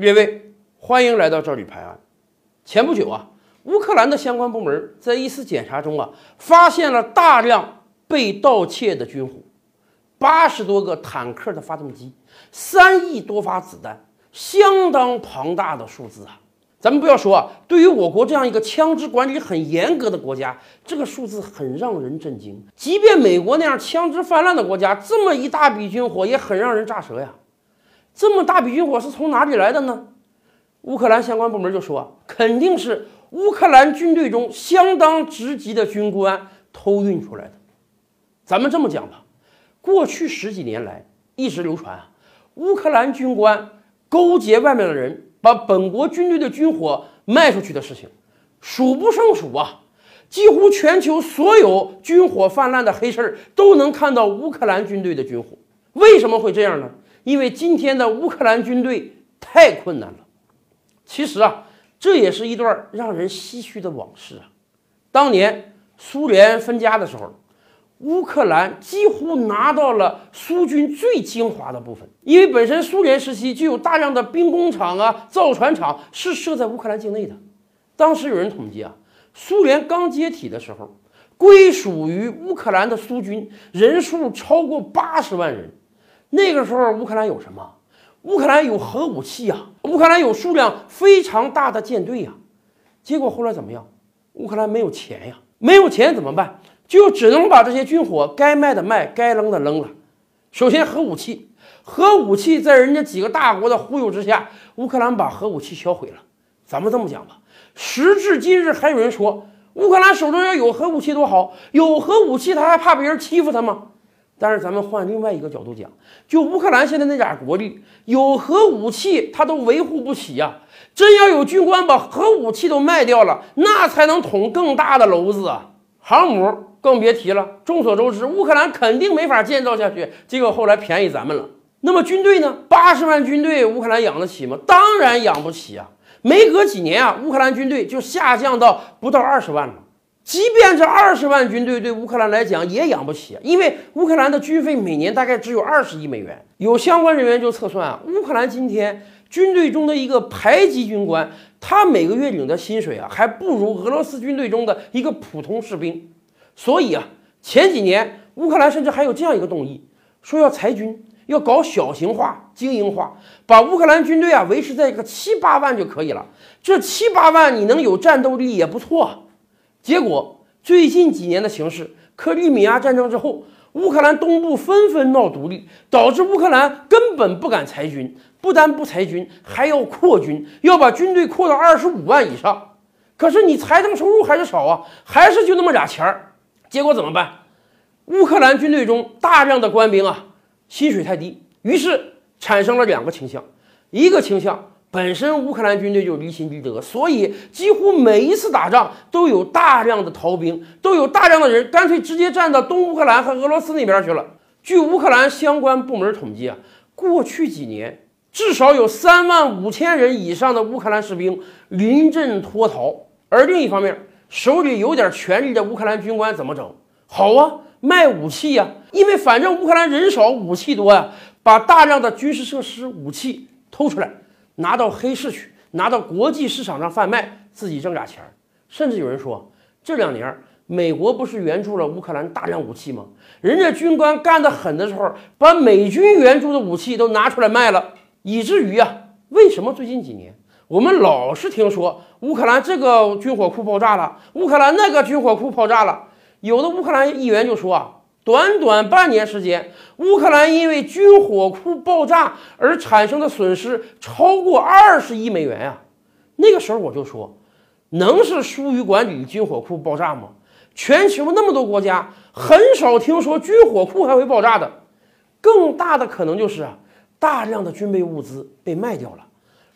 列位，欢迎来到这里拍案。前不久啊，乌克兰的相关部门在一次检查中啊，发现了大量被盗窃的军火，八十多个坦克的发动机，三亿多发子弹，相当庞大的数字啊！咱们不要说啊，对于我国这样一个枪支管理很严格的国家，这个数字很让人震惊。即便美国那样枪支泛滥的国家，这么一大笔军火也很让人咋舌呀。这么大笔军火是从哪里来的呢？乌克兰相关部门就说，肯定是乌克兰军队中相当职级的军官偷运出来的。咱们这么讲吧，过去十几年来一直流传啊，乌克兰军官勾结外面的人，把本国军队的军火卖出去的事情，数不胜数啊。几乎全球所有军火泛滥的黑事儿都能看到乌克兰军队的军火。为什么会这样呢？因为今天的乌克兰军队太困难了。其实啊，这也是一段让人唏嘘的往事啊。当年苏联分家的时候，乌克兰几乎拿到了苏军最精华的部分，因为本身苏联时期就有大量的兵工厂啊、造船厂是设在乌克兰境内的。当时有人统计啊，苏联刚解体的时候，归属于乌克兰的苏军人数超过八十万人。那个时候，乌克兰有什么？乌克兰有核武器呀，乌克兰有数量非常大的舰队呀。结果后来怎么样？乌克兰没有钱呀，没有钱怎么办？就只能把这些军火该卖的卖，该扔的扔了。首先，核武器，核武器在人家几个大国的忽悠之下，乌克兰把核武器销毁了。咱们这么讲吧，时至今日，还有人说乌克兰手中要有核武器多好，有核武器他还怕别人欺负他吗？但是咱们换另外一个角度讲，就乌克兰现在那点国力，有核武器他都维护不起呀！真要有军官把核武器都卖掉了，那才能捅更大的娄子啊！航母更别提了。众所周知，乌克兰肯定没法建造下去，结果后来便宜咱们了。那么军队呢？八十万军队，乌克兰养得起吗？当然养不起啊！没隔几年啊，乌克兰军队就下降到不到二十万了。即便这二十万军队对乌克兰来讲也养不起，因为乌克兰的军费每年大概只有二十亿美元。有相关人员就测算啊，乌克兰今天军队中的一个排级军官，他每个月领的薪水啊，还不如俄罗斯军队中的一个普通士兵。所以啊，前几年乌克兰甚至还有这样一个动议，说要裁军，要搞小型化、精英化，把乌克兰军队啊维持在一个七八万就可以了。这七八万你能有战斗力也不错。结果最近几年的形势，克里米亚战争之后，乌克兰东部纷纷闹独立，导致乌克兰根本不敢裁军，不但不裁军，还要扩军，要把军队扩到二十五万以上。可是你财政收入还是少啊，还是就那么俩钱儿。结果怎么办？乌克兰军队中大量的官兵啊，薪水太低，于是产生了两个倾向，一个倾向。本身乌克兰军队就离心离德，所以几乎每一次打仗都有大量的逃兵，都有大量的人干脆直接站到东乌克兰和俄罗斯那边去了。据乌克兰相关部门统计啊，过去几年至少有三万五千人以上的乌克兰士兵临阵脱逃。而另一方面，手里有点权力的乌克兰军官怎么整？好啊，卖武器呀，因为反正乌克兰人少，武器多呀，把大量的军事设施、武器偷出来。拿到黑市去，拿到国际市场上贩卖，自己挣俩钱儿。甚至有人说，这两年美国不是援助了乌克兰大量武器吗？人家军官干得狠的时候，把美军援助的武器都拿出来卖了，以至于啊，为什么最近几年我们老是听说乌克兰这个军火库爆炸了，乌克兰那个军火库爆炸了？有的乌克兰议员就说啊。短短半年时间，乌克兰因为军火库爆炸而产生的损失超过二十亿美元呀！那个时候我就说，能是疏于管理军火库爆炸吗？全球那么多国家，很少听说军火库还会爆炸的。更大的可能就是啊，大量的军备物资被卖掉了，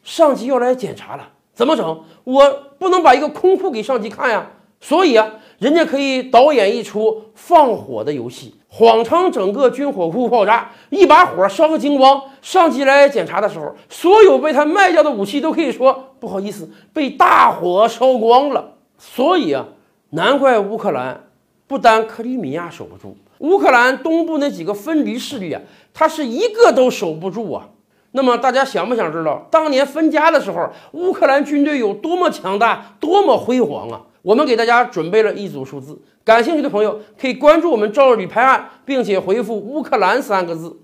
上级要来检查了，怎么整？我不能把一个空库给上级看呀！所以啊。人家可以导演一出放火的游戏，谎称整个军火库爆炸，一把火烧个精光。上级来检查的时候，所有被他卖掉的武器都可以说不好意思，被大火烧光了。所以啊，难怪乌克兰不单克里米亚守不住，乌克兰东部那几个分离势力啊，他是一个都守不住啊。那么大家想不想知道，当年分家的时候，乌克兰军队有多么强大、多么辉煌啊？我们给大家准备了一组数字，感兴趣的朋友可以关注我们赵旅拍案，并且回复“乌克兰”三个字。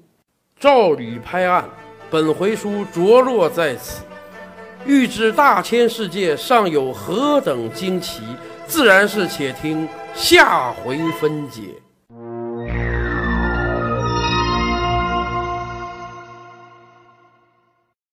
赵旅拍案，本回书着落在此。欲知大千世界尚有何等惊奇，自然是且听下回分解。